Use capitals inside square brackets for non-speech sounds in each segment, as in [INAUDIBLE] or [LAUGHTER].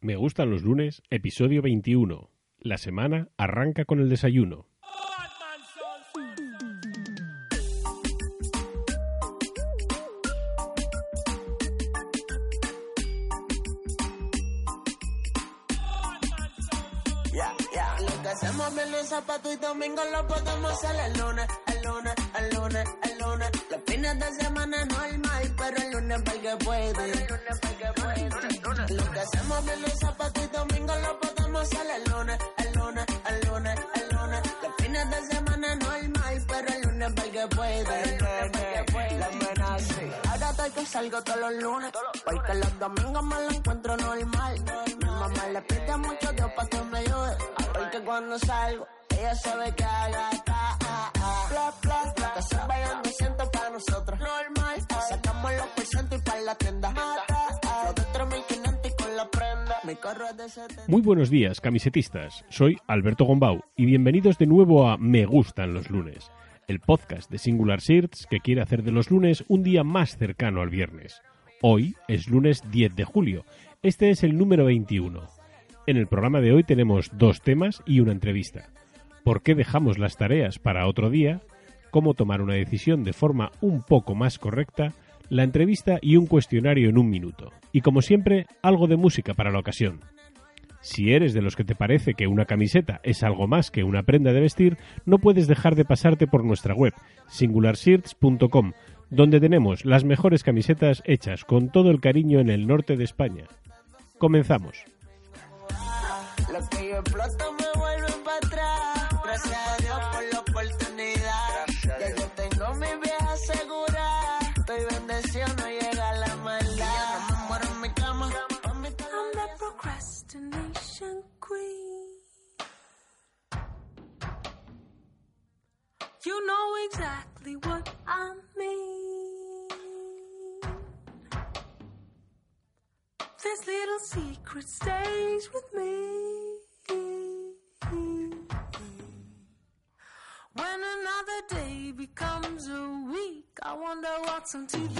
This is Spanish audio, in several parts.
Me gustan los lunes, episodio 21. La semana arranca con el desayuno. Hacemos viernes, zapato y domingo lo podemos hacer el lunes, el lunes, el lunes, el lunes. Los fines de semana normal, pero lunes para el que puede. Lo que hacemos viernes, zapato y domingo lo podemos hacer el lunes, el lunes, el lunes, el lunes. Los fines de semana normal, pero el lunes para el que puede. La amenaza. Ahora estoy que salgo todos los lunes, porque los domingos me lo encuentro normal. Mi mamá le pide mucho Dios para que me ayude, porque cuando salgo, ella sabe que haga ta, ah, ah. Bla, bla, bla. Que se vayan me siento para nosotros. Normal. Sacamos los porcientos y para la tienda. Mata. Los de 3500 y con la prenda. Mi carro es de 70. Muy buenos días, camisetistas. Soy Alberto Gombau y bienvenidos de nuevo a Me gustan los lunes, el podcast de Singular Shirts que quiere hacer de los lunes un día más cercano al viernes. Hoy es lunes 10 de julio. Este es el número 21. En el programa de hoy tenemos dos temas y una entrevista. ¿Por qué dejamos las tareas para otro día? ¿Cómo tomar una decisión de forma un poco más correcta? La entrevista y un cuestionario en un minuto. Y como siempre, algo de música para la ocasión. Si eres de los que te parece que una camiseta es algo más que una prenda de vestir, no puedes dejar de pasarte por nuestra web, singularshirts.com, donde tenemos las mejores camisetas hechas con todo el cariño en el norte de España. Comenzamos. You know exactly what I mean. This little secret stays with me. When another day becomes a week, I wonder what's on TV.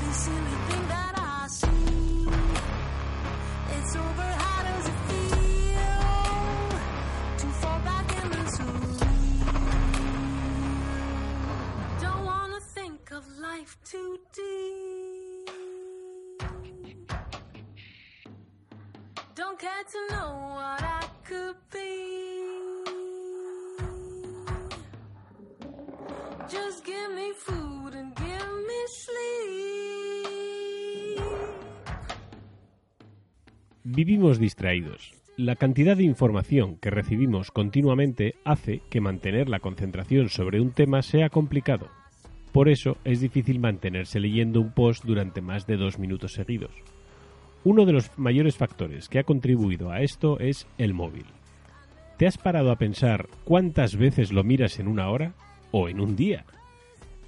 The silly thing that I see. It's over, Vivimos distraídos. La cantidad de información que recibimos continuamente hace que mantener la concentración sobre un tema sea complicado. Por eso es difícil mantenerse leyendo un post durante más de dos minutos seguidos. Uno de los mayores factores que ha contribuido a esto es el móvil. ¿Te has parado a pensar cuántas veces lo miras en una hora o en un día?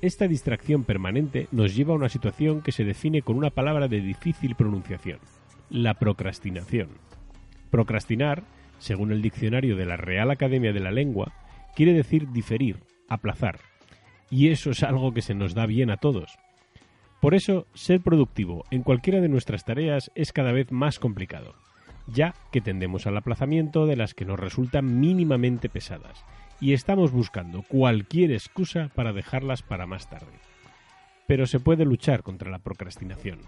Esta distracción permanente nos lleva a una situación que se define con una palabra de difícil pronunciación, la procrastinación. Procrastinar, según el diccionario de la Real Academia de la Lengua, quiere decir diferir, aplazar. Y eso es algo que se nos da bien a todos. Por eso, ser productivo en cualquiera de nuestras tareas es cada vez más complicado, ya que tendemos al aplazamiento de las que nos resultan mínimamente pesadas, y estamos buscando cualquier excusa para dejarlas para más tarde. Pero se puede luchar contra la procrastinación.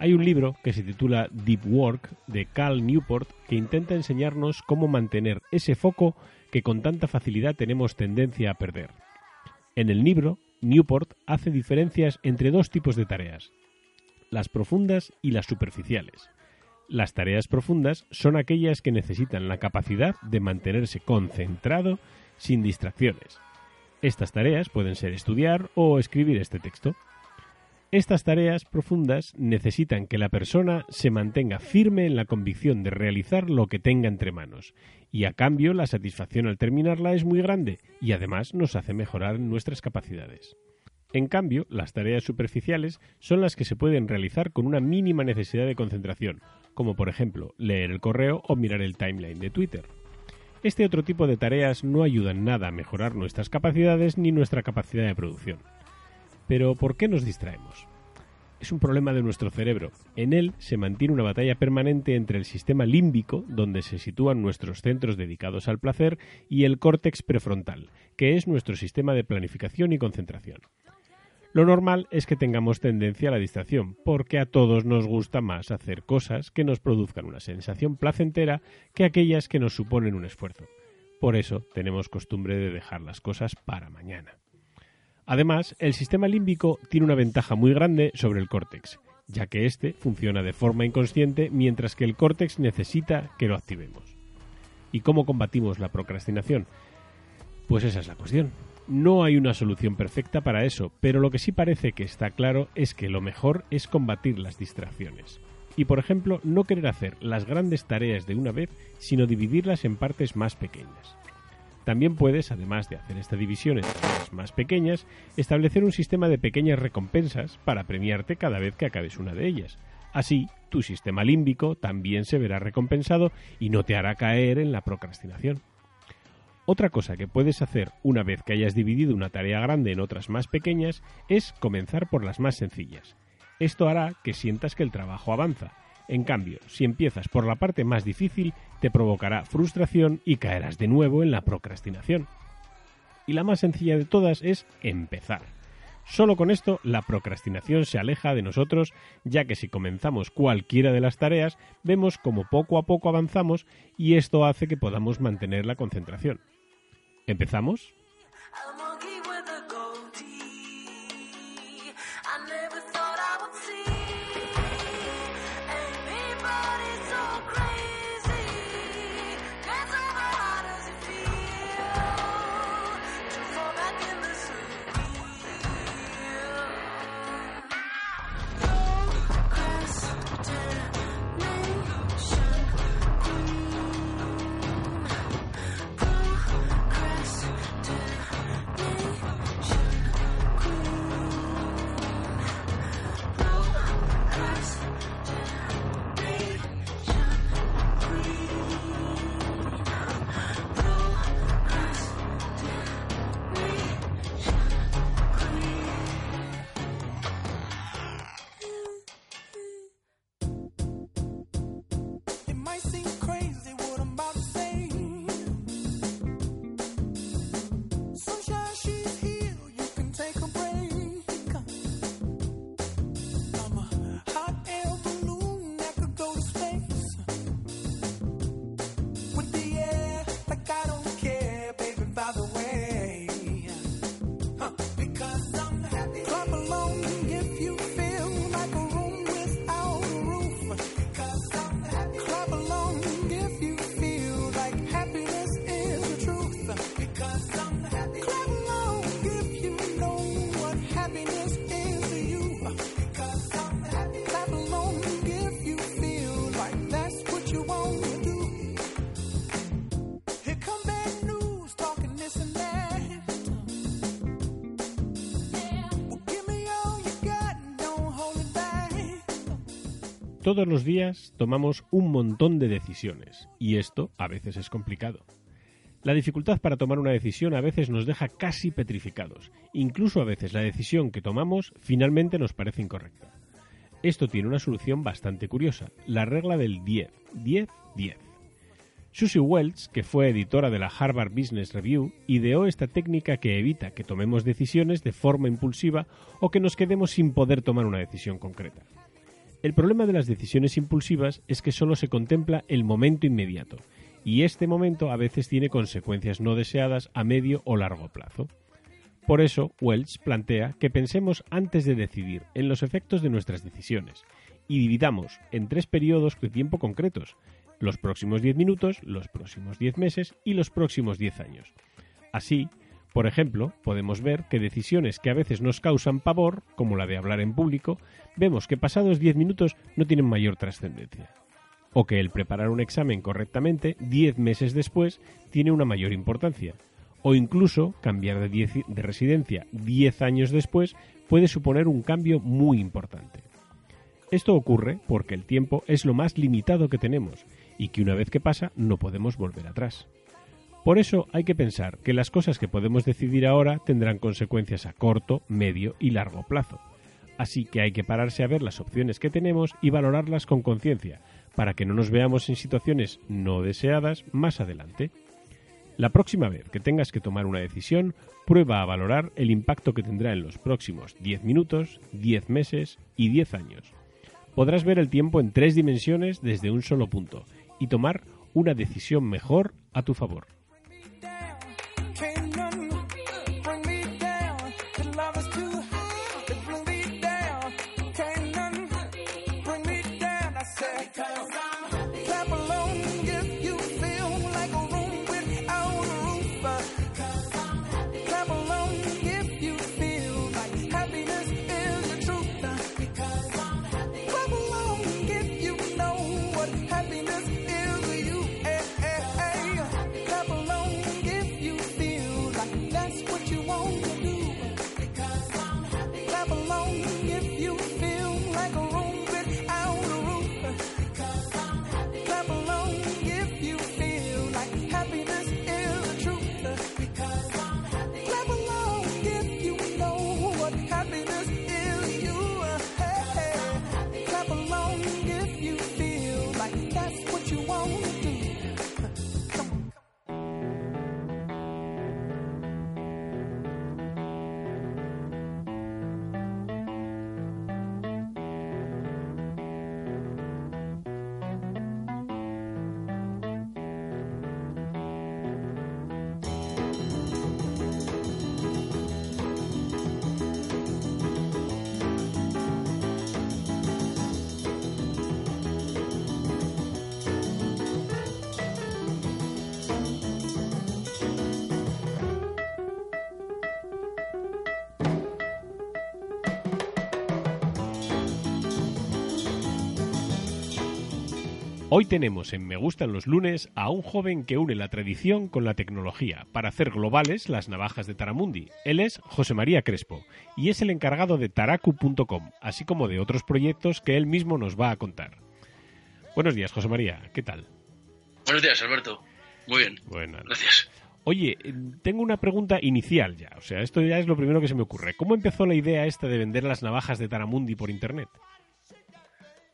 Hay un libro que se titula Deep Work de Cal Newport que intenta enseñarnos cómo mantener ese foco que con tanta facilidad tenemos tendencia a perder. En el libro, Newport hace diferencias entre dos tipos de tareas, las profundas y las superficiales. Las tareas profundas son aquellas que necesitan la capacidad de mantenerse concentrado sin distracciones. Estas tareas pueden ser estudiar o escribir este texto. Estas tareas profundas necesitan que la persona se mantenga firme en la convicción de realizar lo que tenga entre manos, y a cambio la satisfacción al terminarla es muy grande y además nos hace mejorar nuestras capacidades. En cambio, las tareas superficiales son las que se pueden realizar con una mínima necesidad de concentración, como por ejemplo leer el correo o mirar el timeline de Twitter. Este otro tipo de tareas no ayudan nada a mejorar nuestras capacidades ni nuestra capacidad de producción. Pero ¿por qué nos distraemos? Es un problema de nuestro cerebro. En él se mantiene una batalla permanente entre el sistema límbico, donde se sitúan nuestros centros dedicados al placer, y el córtex prefrontal, que es nuestro sistema de planificación y concentración. Lo normal es que tengamos tendencia a la distracción, porque a todos nos gusta más hacer cosas que nos produzcan una sensación placentera que aquellas que nos suponen un esfuerzo. Por eso tenemos costumbre de dejar las cosas para mañana. Además, el sistema límbico tiene una ventaja muy grande sobre el córtex, ya que éste funciona de forma inconsciente mientras que el córtex necesita que lo activemos. ¿Y cómo combatimos la procrastinación? Pues esa es la cuestión. No hay una solución perfecta para eso, pero lo que sí parece que está claro es que lo mejor es combatir las distracciones. Y por ejemplo, no querer hacer las grandes tareas de una vez, sino dividirlas en partes más pequeñas. También puedes, además de hacer esta división en tareas más pequeñas, establecer un sistema de pequeñas recompensas para premiarte cada vez que acabes una de ellas. Así, tu sistema límbico también se verá recompensado y no te hará caer en la procrastinación. Otra cosa que puedes hacer una vez que hayas dividido una tarea grande en otras más pequeñas es comenzar por las más sencillas. Esto hará que sientas que el trabajo avanza. En cambio, si empiezas por la parte más difícil, te provocará frustración y caerás de nuevo en la procrastinación. Y la más sencilla de todas es empezar. Solo con esto la procrastinación se aleja de nosotros, ya que si comenzamos cualquiera de las tareas, vemos como poco a poco avanzamos y esto hace que podamos mantener la concentración. ¿Empezamos? Todos los días tomamos un montón de decisiones, y esto a veces es complicado. La dificultad para tomar una decisión a veces nos deja casi petrificados, incluso a veces la decisión que tomamos finalmente nos parece incorrecta. Esto tiene una solución bastante curiosa, la regla del 10, 10, 10. Susie Welch, que fue editora de la Harvard Business Review, ideó esta técnica que evita que tomemos decisiones de forma impulsiva o que nos quedemos sin poder tomar una decisión concreta. El problema de las decisiones impulsivas es que solo se contempla el momento inmediato, y este momento a veces tiene consecuencias no deseadas a medio o largo plazo. Por eso, Welch plantea que pensemos antes de decidir en los efectos de nuestras decisiones y dividamos en tres periodos de tiempo concretos, los próximos 10 minutos, los próximos 10 meses y los próximos 10 años. Así, Por ejemplo, podemos ver que decisiones que a veces nos causan pavor, como la de hablar en público, vemos que pasados 10 minutos no tienen mayor trascendencia. O que el preparar un examen correctamente 10 meses después tiene una mayor importancia. O incluso cambiar de, 10 de residencia 10 años después puede suponer un cambio muy importante. Esto ocurre porque el tiempo es lo más limitado que tenemos y que una vez que pasa no podemos volver atrás. Por eso hay que pensar que las cosas que podemos decidir ahora tendrán consecuencias a corto, medio y largo plazo. Así que hay que pararse a ver las opciones que tenemos y valorarlas con conciencia, para que no nos veamos en situaciones no deseadas más adelante. La próxima vez que tengas que tomar una decisión, prueba a valorar el impacto que tendrá en los próximos 10 minutos, 10 meses y 10 años. Podrás ver el tiempo en tres dimensiones desde un solo punto y tomar una decisión mejor a tu favor. Hoy tenemos en Me Gustan los lunes a un joven que une la tradición con la tecnología para hacer globales las navajas de Taramundi. Él es José María Crespo y es el encargado de taraku.com, así como de otros proyectos que él mismo nos va a contar. Buenos días, José María, ¿qué tal? Buenos días, Alberto. Muy bien. Buenas. Gracias. Oye, tengo una pregunta inicial ya, o sea, esto ya es lo primero que se me ocurre. ¿Cómo empezó la idea esta de vender las navajas de Taramundi por internet?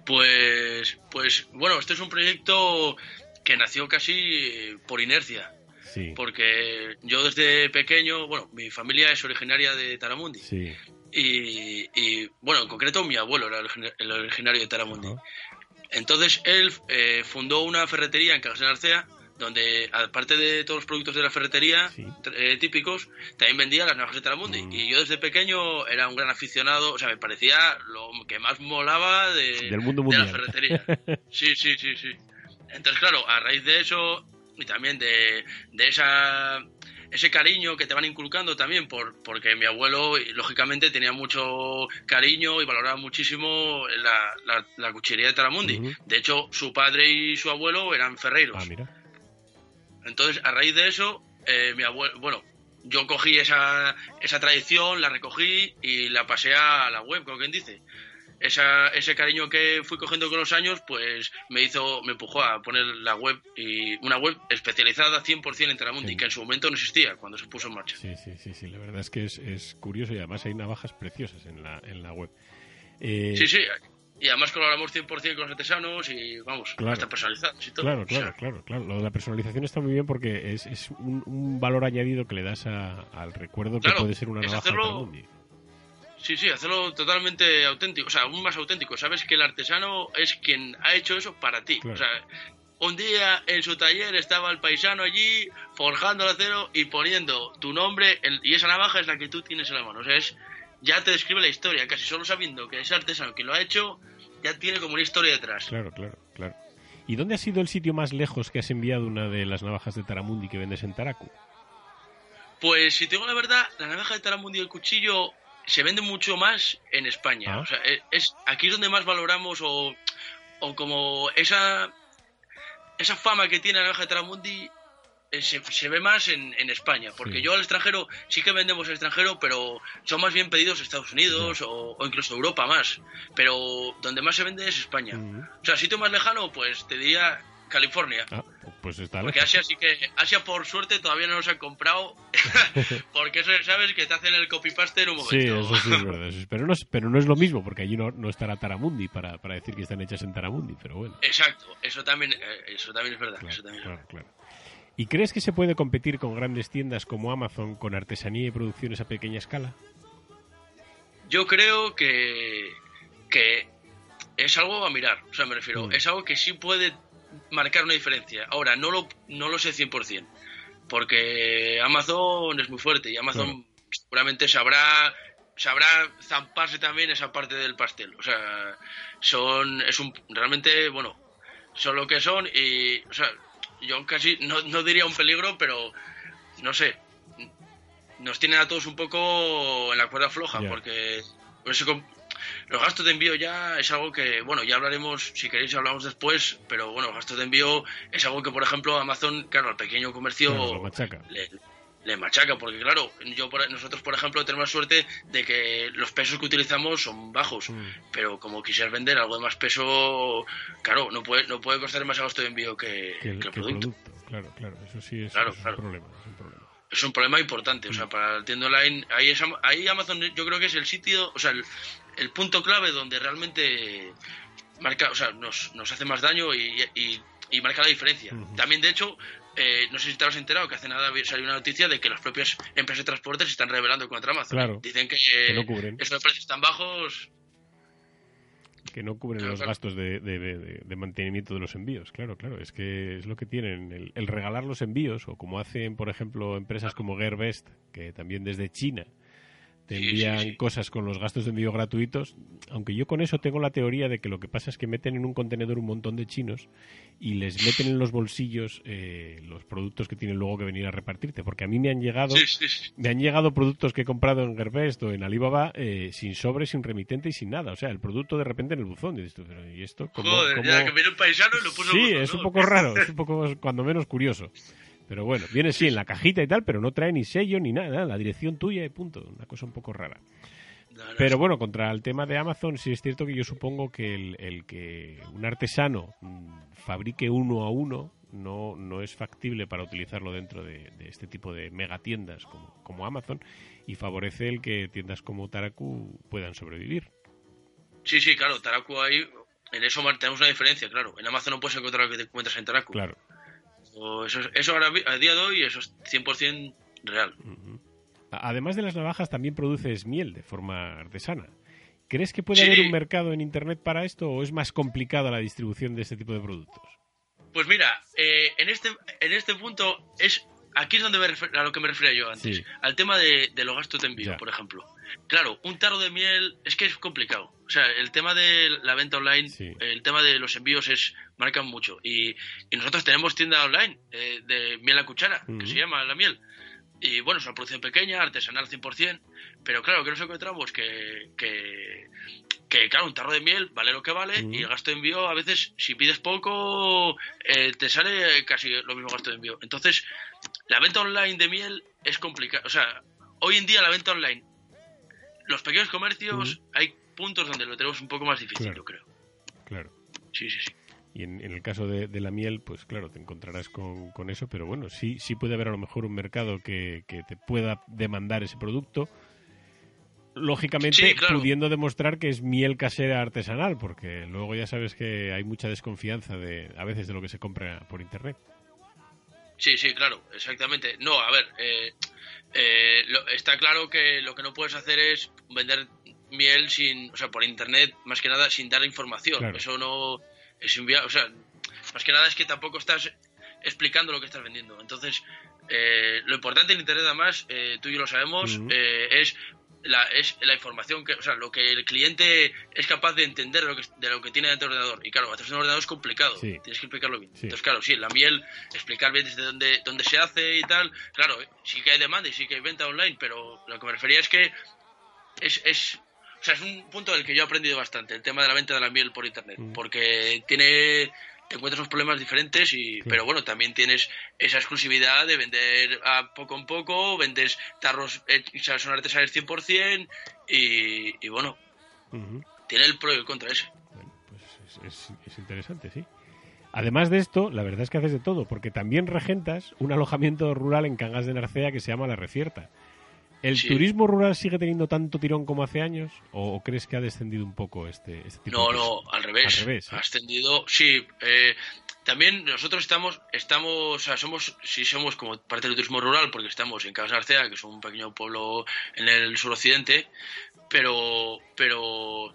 Pues, pues, bueno, este es un proyecto que nació casi por inercia. Sí. Porque yo desde pequeño, bueno, mi familia es originaria de Taramundi. Sí. Y, y, bueno, en concreto mi abuelo era el origina- el originario de Taramundi. Entonces él eh, fundó una ferretería en Cajas de Narcea, donde aparte de todos los productos de la ferretería Sí. eh, típicos, también vendía las navajas de Taramundi. Mm. Y yo desde pequeño era un gran aficionado, o sea, me parecía lo que más molaba de, Del mundo de la ferretería. [LAUGHS] Sí, sí, sí, sí. Entonces, claro, a raíz de eso y también de, de esa ese cariño que te van inculcando también por porque mi abuelo lógicamente tenía mucho cariño y valoraba muchísimo la, la, la cuchillería de Taramundi. De hecho, su padre y su abuelo eran ferreiros. Ah, mira. Entonces, a raíz de eso, eh, mi abuelo, bueno, yo cogí esa, esa tradición, la recogí y la pasé a la web, como quien dice. Esa, ese cariño que fui cogiendo con los años, pues me hizo, me empujó a poner la web y una web especializada 100% en Taramundi, Sí. que en su momento no existía cuando se puso en marcha. Sí, sí, sí, sí, la verdad es que es, es curioso y además hay navajas preciosas en la, en la web. Eh, Sí, sí, y además colaboramos 100% con los artesanos y vamos, Claro. hasta personalizados y todo. Claro, O sea, claro, claro, claro. Lo de la personalización está muy bien porque es, es un, un valor añadido que le das a- al recuerdo que Claro, puede ser una navaja hacerlo-. Sí, sí, hacerlo totalmente auténtico, o sea, aún más auténtico. Sabes que el artesano es quien ha hecho eso para ti. Claro. O sea, un día en su taller estaba el paisano allí forjando el acero y poniendo tu nombre en- y esa navaja es la que tú tienes en la mano. O sea, es, ya te describe la historia, casi solo sabiendo que ese artesano que lo ha hecho ya tiene como una historia detrás. Claro, claro, claro. ¿Y dónde ha sido el sitio más lejos que has enviado una de las navajas de Taramundi que vendes en Taraku? Pues si te digo la verdad, la navaja de Taramundi y el cuchillo se vende mucho más en España. Ah. O sea, es, aquí es donde más valoramos o, o como esa, esa fama que tiene la navaja de Taramundi se, se ve más en, en España. Porque Sí. yo al extranjero sí que vendemos al extranjero, pero son más bien pedidos Estados Unidos o, o incluso Europa más. Pero donde más se vende es España. O sea, sitio más lejano, pues te diría California. Ah, pues está Porque. Asia sí que Asia por suerte todavía no nos han comprado [LAUGHS] [LAUGHS] porque eso sabes que te hacen el copy paste en un Sí, momento. eso sí es verdad. eso sí. Pero, no es, pero no es lo mismo, porque allí no, no estará Taramundi para, para decir que están hechas en Taramundi, pero bueno. Exacto, eso también eh, eso también es verdad, Claro, eso también es claro, verdad. claro. ¿Y crees que se puede competir con grandes tiendas como Amazon con artesanía y producciones a pequeña escala? Yo creo que que es algo a mirar, o sea, me refiero, Mm. es algo que sí puede marcar una diferencia. Ahora, no lo no lo sé 100%, porque Amazon es muy fuerte y Amazon seguramente sabrá sabrá zamparse también esa parte del pastel. O sea, son es un realmente bueno, son lo que son y o sea, yo casi no, no diría un peligro, pero no sé. Nos tienen a todos un poco en la cuerda floja porque los gastos de envío ya es algo que, bueno, ya hablaremos, si queréis hablamos después, pero bueno, los gastos de envío es algo que, por ejemplo, Amazon, claro, al pequeño comercio Claro, le, le machaca, porque claro, yo nosotros, por ejemplo, tenemos la suerte de que los pesos que utilizamos son bajos, Mm. pero como quisieras vender algo de más peso, claro, no puede, no puede costar más gasto de envío que, Que el, que el que el producto. producto. Claro, claro. Eso sí es, Claro, eso es claro. un problema. Es un problema. es un problema importante. O sea, para el tienda online, ahí, es, ahí Amazon yo creo que es el sitio, o sea, el, el punto clave donde realmente marca, o sea, nos, nos hace más daño y, y- y marca la diferencia. También, de hecho, eh, no sé si te has enterado que hace nada salió una noticia de que las propias empresas de transporte se están rebelando contra Amazon. Claro. Dicen que, Que no cubren. esos precios tan bajos. Que no cubren Claro, los claro. gastos de, de- de- de mantenimiento de los envíos. Claro, claro. Es que es lo que tienen. El, el regalar los envíos, o como hacen, por ejemplo, empresas como Gearbest, que también desde China te Sí, sí, envían sí. cosas con los gastos de envío gratuitos. Aunque yo con eso tengo la teoría de que lo que pasa es que meten en un contenedor un montón de chinos y les meten en los bolsillos eh, los productos que tienen luego que venir a repartirte. Porque a mí me han llegado me han llegado productos que he comprado en Gearbest o en Alibaba eh, sin sobre, sin remitente y sin nada. O sea, el producto de repente en el buzón. Y dices tú, pero ¿y esto? ¿Cómo- Joder, cómo- ya que viene un paisano y lo puso Sí, buzón, es un ¿no? poco raro, es un poco, cuando menos curioso. Pero bueno, viene sí en la cajita y tal, pero no trae ni sello ni nada, la dirección tuya y punto. Una cosa un poco rara. Pero bueno, contra el tema de Amazon, sí es cierto que yo supongo que el, el que un artesano mm, fabrique uno a uno no, no es factible para utilizarlo dentro de, de este tipo de megatiendas como, como Amazon y favorece el que tiendas como Taraku puedan sobrevivir. Sí, sí, claro, Taraku ahí, en eso tenemos una diferencia, claro. En Amazon no puedes encontrar lo que te encuentras en Taraku. Claro. Eso, es- eso ahora, a día de hoy, eso es 100% real. Además de las navajas, también produces miel de forma artesana. ¿Crees que puede Sí. haber un mercado en Internet para esto o es más complicada la distribución de este tipo de productos? Pues mira, eh, en este en este punto es aquí es donde me refer- a lo que me refería yo antes, Sí. al tema de, de los gastos de envío, Ya. por ejemplo. Claro, un tarro de miel es que es complicado. O sea, el tema de la venta online, Sí. el tema de los envíos es marcan mucho. Y, y nosotros tenemos tienda online eh, de miel a cuchara, que se llama la miel. Y bueno, es una producción pequeña, artesanal 100%, pero claro, que nos encontramos que, que, que, claro, un tarro de miel vale lo que vale y el gasto de envío a veces, si pides poco, eh, te sale casi lo mismo gasto de envío. Entonces, la venta online de miel es complicada. O sea, hoy en día la venta online, los pequeños comercios, hay puntos donde lo tenemos un poco más difícil, Claro. yo creo. Claro. Sí, sí, sí. Y en, en el caso de, de la miel, pues claro, te encontrarás con, con eso, pero bueno, sí, sí puede haber a lo mejor un mercado que, que te pueda demandar ese producto. Lógicamente, Sí, claro. pudiendo demostrar que es miel casera artesanal, porque luego ya sabes que hay mucha desconfianza de a veces de lo que se compra por internet. Sí, sí, claro, exactamente. No, a ver, eh, eh, lo- está claro que lo que no puedes hacer es vender miel sin, o sea, por internet, más que nada sin dar información. Claro. Eso no es inviable, o sea, más que nada es que tampoco estás explicando lo que estás vendiendo. Entonces, eh, lo importante en internet además, eh, tú y yo lo sabemos, eh, es la, es la información que, o sea, lo que el cliente es capaz de entender de lo que, de lo que tiene dentro del ordenador. Y claro, hacer un ordenador es complicado, Sí. tienes que explicarlo bien. Sí. Entonces, claro, sí, la miel, explicar bien desde dónde, dónde se hace y tal. Claro, eh, sí que hay demanda y sí que hay venta online, pero lo que me refería es que es, es, o sea, es un punto del que yo he aprendido bastante, el tema de la venta de la miel por internet, Mm. porque tiene te encuentras unos problemas diferentes y pero bueno también tienes esa exclusividad de vender a poco en poco vendes tarros hechos son artesanales 100% y, y bueno tiene el pro y el contra ese Bueno, pues es, es- es interesante, sí. Además de esto, la verdad es que haces de todo, porque también regentas un alojamiento rural en Cangas de Narcea que se llama La Recierta. ¿El Sí. turismo rural sigue teniendo tanto tirón como hace años? ¿O, crees que ha descendido un poco este, este tipo No, de no, al revés. Al revés, ¿eh? Ha ascendido, sí. eh, también nosotros estamos, estamos, o sea, somos, sí somos como parte del turismo rural porque estamos en Cabas Arcea, que es un pequeño pueblo en el suroccidente, pero, pero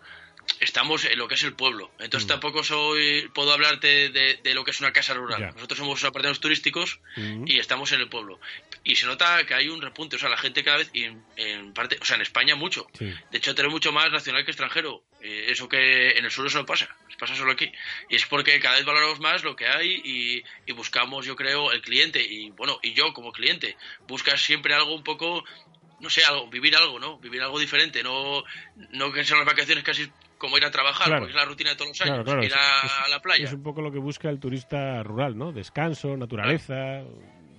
estamos en lo que es el pueblo. Entonces Mm. tampoco soy, puedo hablarte de, de lo que es una casa rural. Nosotros somos apartados turísticos Ujú. y estamos en el pueblo. Y se nota que hay un repunte, o sea, la gente cada vez, y en, en parte, o sea, en España mucho. Sí. De hecho, tenemos mucho más nacional que extranjero. Eh, eso que en el sur eso no pasa, pasa solo aquí. Y es porque cada vez valoramos más lo que hay y, y buscamos, yo creo, el cliente. Y bueno, y yo como cliente, buscas siempre algo un poco, no sé, algo, vivir algo, ¿no? Vivir algo diferente. No, no que sean las vacaciones casi como ir a trabajar, Claro. porque es la rutina de todos los años, claro, ir a, es- a la playa. Es un poco lo que busca el turista rural, ¿no? Descanso, naturaleza,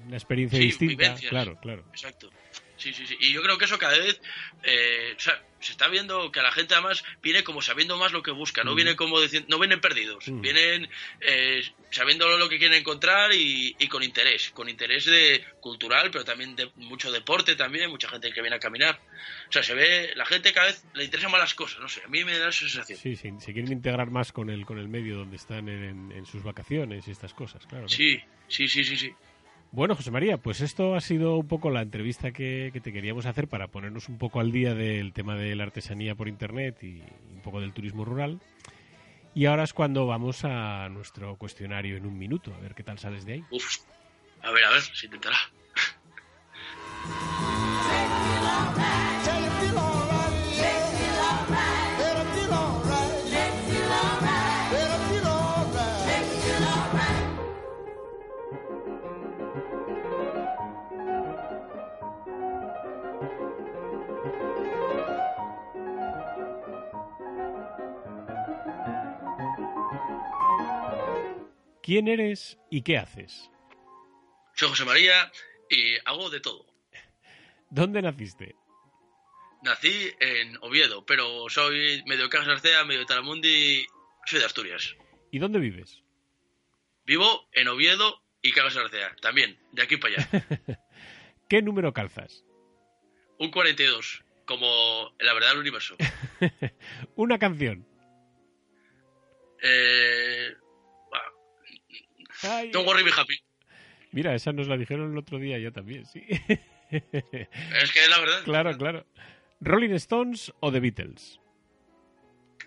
una experiencia Sí, distinta. vivencias. Claro, claro. Exacto. Sí, sí, sí. Y yo creo que eso cada vez eh, o sea, se está viendo que la gente además viene como sabiendo más lo que busca, no viene como diciendo, no vienen perdidos, vienen eh, sabiendo lo que quieren encontrar y, y con interés, con interés de cultural, pero también de mucho deporte también, mucha gente que viene a caminar. O sea, se ve, la gente cada vez le interesan más las cosas, no sé, a mí me da esa sensación. Sí, sí, se quieren integrar más con el, con el medio donde están en, en- en sus vacaciones y estas cosas, claro. Sí, sí, sí, sí, sí. Bueno, José María, pues esto ha sido un poco la entrevista que, que te queríamos hacer para ponernos un poco al día del tema de la artesanía por Internet y un poco del turismo rural. Y ahora es cuando vamos a nuestro cuestionario en un minuto, a ver qué tal sales de ahí. Uf. A ver, a ver, se intentará. ¿Quién eres y qué haces? Soy José María y hago de todo. ¿Dónde naciste? Nací en Oviedo, pero soy medio Cajas Arcea, medio Talamundi, soy de Asturias. ¿Y dónde vives? Vivo en Oviedo y Cagas Arcea, también, de aquí para allá. [LAUGHS] ¿Qué número calzas? Un 42, como la verdad del universo. [LAUGHS] Una canción. Eh, Ay, don't worry, be happy. Mira, esa nos la dijeron el otro día ya también, sí. [LAUGHS] Es que es la verdad. claro, claro. ¿Rolling Stones o The Beatles?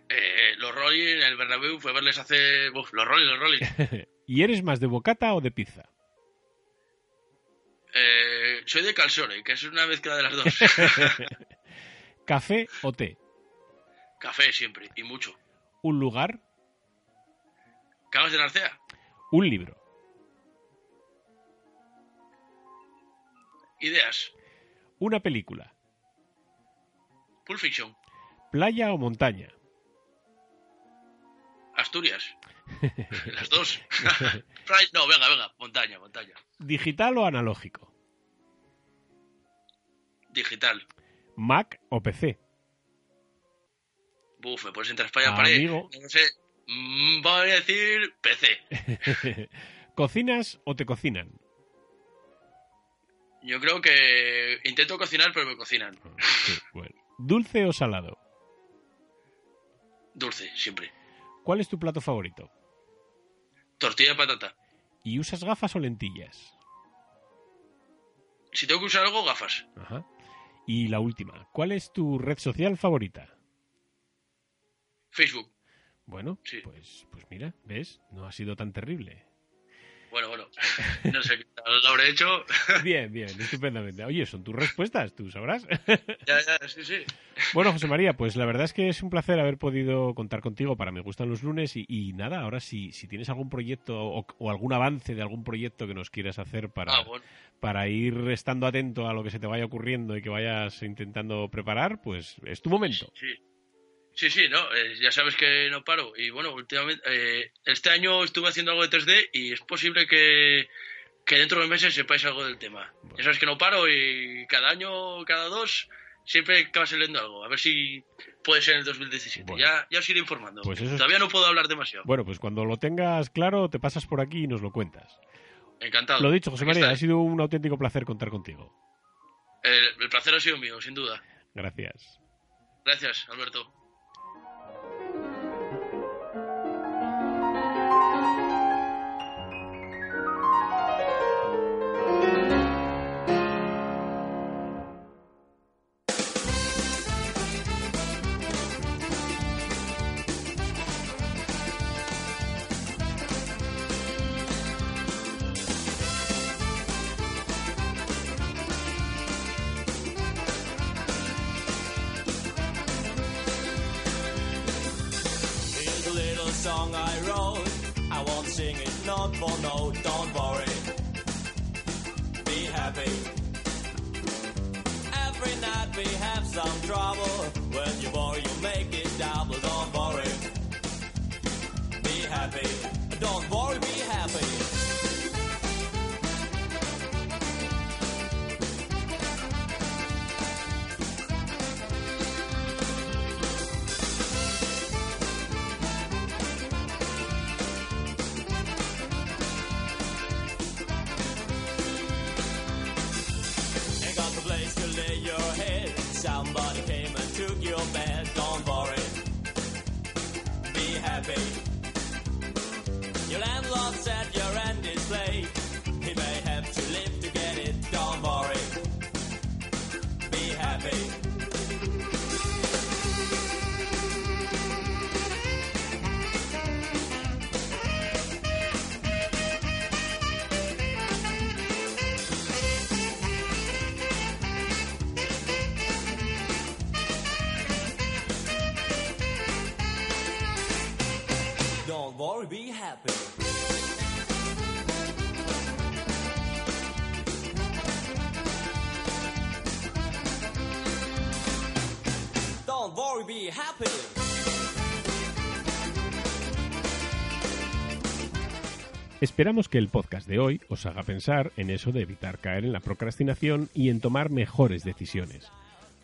Eh, los Rolling, el Bernabéu fue verles hace... Uf, los Rolling, los Rolling. [LAUGHS] ¿Y eres más de bocata o de pizza? Eh, soy de Calzone, que es una mezcla de las dos. [LAUGHS] ¿Café o té? Café siempre, y mucho. ¿Un lugar? Cagas de Narcea, ¿Un libro? ideas. ¿Una película? Pulp Fiction, ¿Playa o montaña? Asturias. [LAUGHS] Las dos. [LAUGHS] No, venga, venga, montaña, montaña. ¿Digital o analógico? Digital. ¿Mac o PC? Buf, me pones entre España pared. No sé. Mm, voy a decir PC. [LAUGHS] ¿Cocinas o te cocinan? Yo creo que intento cocinar, pero me cocinan. Sí, bueno. ¿Dulce o salado? Dulce, siempre. ¿Cuál es tu plato favorito? Tortilla de patata. ¿Y usas gafas o lentillas? Si tengo que usar algo, gafas. Ajá. Y la última, ¿cuál es tu red social favorita? Facebook. Bueno, Sí. pues, pues mira, ¿ves? No ha sido tan terrible. Bueno, bueno, [LAUGHS] no sé qué tal lo habré hecho. Bien, bien, estupendamente. Oye, son tus respuestas, tú sabrás. ya, ya, sí, sí. Bueno, José María, pues la verdad es que es un placer haber podido contar contigo para Me Gustan los Lunes y, y nada, ahora si, si tienes algún proyecto o, o algún avance de algún proyecto que nos quieras hacer para, Ah, bueno. para ir estando atento a lo que se te vaya ocurriendo y que vayas intentando preparar, pues es tu momento. Sí. Sí, sí, no, eh, ya sabes que no paro. Y bueno, últimamente, eh, este año estuve haciendo algo de 3D y es posible que, que dentro de meses sepáis algo del tema. Bueno. Ya sabes que no paro y cada año, cada dos, siempre acaba saliendo algo. A ver si puede ser en el 2017. Bueno. Ya, ya os iré informando. Pues eso es- Todavía no puedo hablar demasiado. Bueno, pues cuando lo tengas claro, te pasas por aquí y nos lo cuentas. Encantado. Lo dicho, José Aquí María, ha estaré. sido un auténtico placer contar contigo. el, el placer ha sido mío, sin duda. Gracias. Gracias, Alberto. Don't worry, be happy. Esperamos que el podcast de hoy os haga pensar en eso de evitar caer en la procrastinación y en tomar mejores decisiones.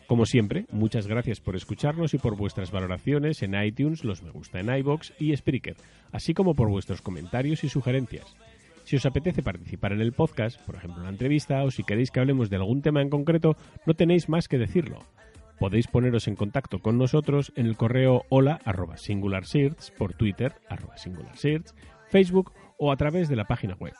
Como siempre, muchas gracias por escucharnos y por vuestras valoraciones en iTunes, los me gusta en iBox y Spreaker, así como por vuestros comentarios y sugerencias. Si os apetece participar en el podcast, por ejemplo en la entrevista, o si queréis que hablemos de algún tema en concreto, no tenéis más que decirlo. Podéis poneros en contacto con nosotros en el correo hola arroba por Twitter arroba Facebook o a través de la página web.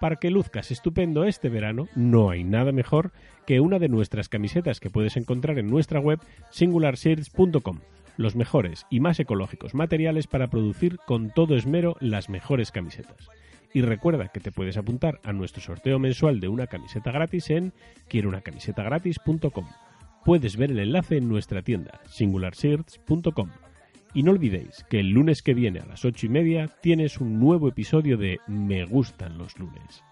Para que luzcas estupendo este verano, no hay nada mejor que una de nuestras camisetas que puedes encontrar en nuestra web singularsearch.com, los mejores y más ecológicos materiales para producir con todo esmero las mejores camisetas. Y recuerda que te puedes apuntar a nuestro sorteo mensual de una camiseta gratis en quierounacamisetagratis.com. Puedes ver el enlace en nuestra tienda singularsearch.com. Y no olvidéis que el lunes que viene a las ocho y media tienes un nuevo episodio de Me gustan los lunes.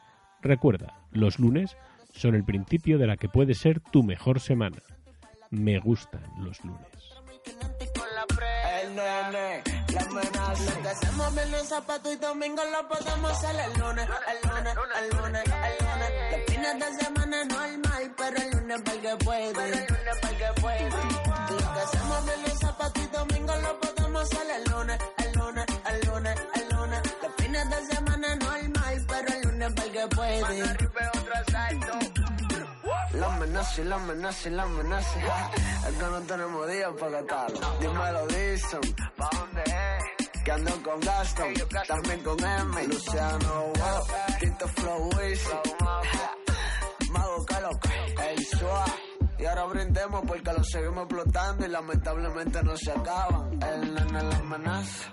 Recuerda, los lunes son el principio de la que puede ser tu mejor semana. Me gustan los lunes. El. Lo que hacemos viernes, zapato y domingo lo podemos hacer el lunes, el lunes, el lunes, el lunes. Los fines de semana normal, pero el lunes para el que puede. Lo lo. Los de el que puede. La amenaza, la amenaza, la amenaza. Es que no tenemos días para gastarlo. Dímelo, dicen. ¿Pa' dónde es? Que ando con Gaston, también con M. Luciano, wow. Quinto Flow. [LAUGHS] Mago Caloca, el Suá. Y ahora brindemos porque lo seguimos explotando y lamentablemente no se acaban. El nene la amenaza.